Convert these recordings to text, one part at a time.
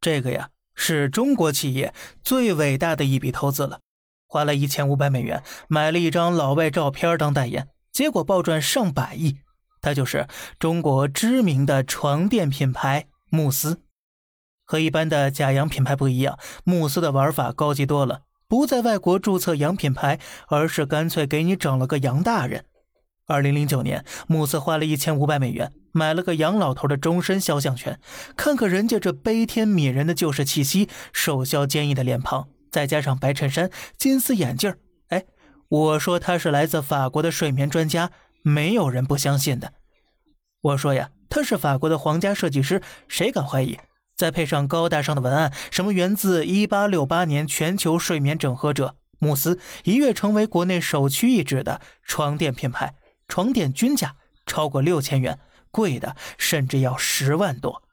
这个呀是中国企业最伟大的一笔投资了，花了一千五百美元买了一张老外照片当代言，结果暴赚上百亿。它就是中国知名的床垫品牌慕斯。和一般的假洋品牌不一样，慕斯的玩法高级多了，不在外国注册洋品牌，而是干脆给你整了个洋大人。二零零九年，慕斯花了一千五百美元买了个杨老头的终身肖像权。看看人家这悲天悯人的旧式气息，瘦削坚毅的脸庞，再加上白衬衫、金丝眼镜哎，我说他是来自法国的睡眠专家，没有人不相信的。我说呀，他是法国的皇家设计师，谁敢怀疑？再配上高大上的文案，什么源自一八六八年全球睡眠整合者，慕斯一跃成为国内首屈一指的床垫品牌。床垫均价超过六千元，贵的甚至要十万多。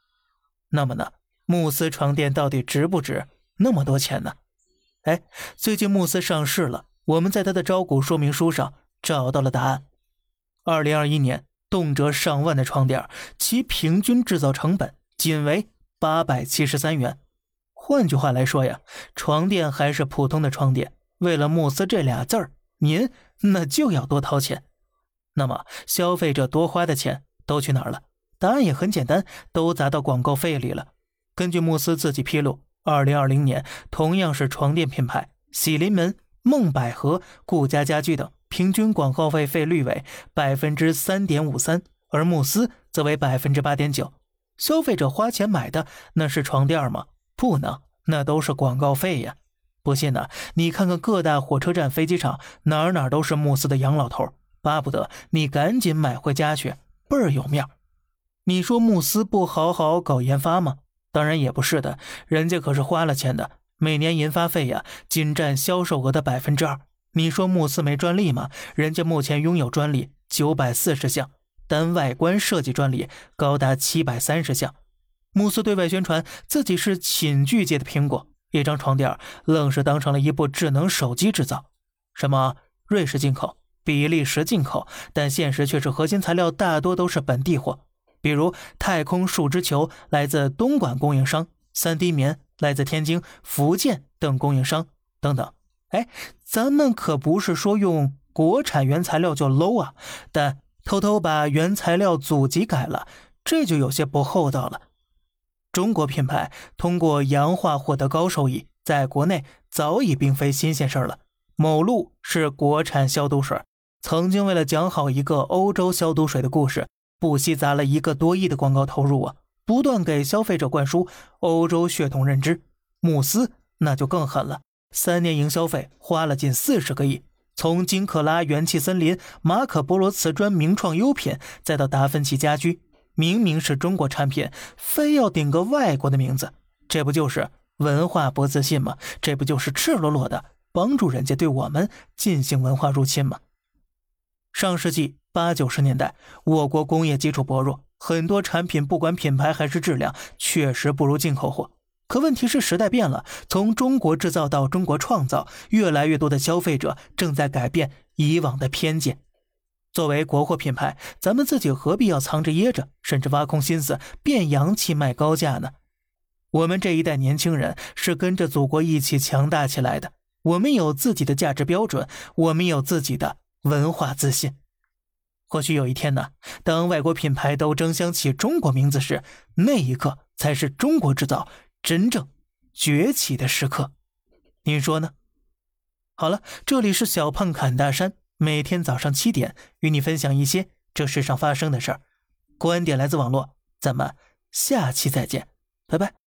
那么呢，慕斯床垫到底值不值那么多钱呢？哎，最近慕斯上市了，我们在它的招股说明书上找到了答案。二零二一年，动辄上万的床垫，其平均制造成本仅为八百七十三元。换句话来说呀，床垫还是普通的床垫，为了慕斯这俩字儿，您那就要多掏钱。那么，消费者多花的钱都去哪儿了？答案也很简单，都砸到广告费里了。根据慕斯自己披露，二零二零年同样是床垫品牌，喜临门、梦百合、顾家家居等平均广告费费率为百分之三点五三，而慕斯则为百分之八点九。消费者花钱买的那是床垫吗？不能，那都是广告费呀！不信呢？你看看各大火车站、飞机场，哪儿哪儿都是慕斯的洋老头。巴不得你赶紧买回家去，倍儿有面你说慕斯不好好搞研发吗？当然也不是的，人家可是花了钱的，每年研发费呀仅占销售额的百分之二。你说慕斯没专利吗？人家目前拥有专利九百四十项，单外观设计专利高达七百三十项。慕斯对外宣传自己是寝具界的苹果，一张床垫愣是当成了一部智能手机制造，什么瑞士进口。比利时进口，但现实却是核心材料大多都是本地货。比如太空树脂球来自东莞供应商，3D 棉来自天津、福建等供应商等等。哎，咱们可不是说用国产原材料就 low 啊，但偷偷把原材料祖籍改了，这就有些不厚道了。中国品牌通过洋化获得高收益，在国内早已并非新鲜事儿了。某露是国产消毒水。曾经为了讲好一个欧洲消毒水的故事，不惜砸了一个多亿的广告投入啊，不断给消费者灌输欧洲血统认知。慕斯那就更狠了，三年营销费花了近四十个亿，从金克拉元气森林、马可波罗瓷砖名创优品，再到达芬奇家居，明明是中国产品，非要顶个外国的名字，这不就是文化不自信吗？这不就是赤裸裸的帮助人家对我们进行文化入侵吗？上世纪八九十年代，我国工业基础薄弱，很多产品不管品牌还是质量，确实不如进口货。可问题是时代变了，从中国制造到中国创造，越来越多的消费者正在改变以往的偏见。作为国货品牌，咱们自己何必要藏着掖着，甚至挖空心思变洋气卖高价呢？我们这一代年轻人是跟着祖国一起强大起来的，我们有自己的价值标准，我们有自己的。文化自信，或许有一天呢，当外国品牌都争相起中国名字时，那一刻才是中国制造真正崛起的时刻。您说呢？好了，这里是小胖侃大山，每天早上七点与你分享一些这世上发生的事儿，观点来自网络，咱们下期再见，拜拜。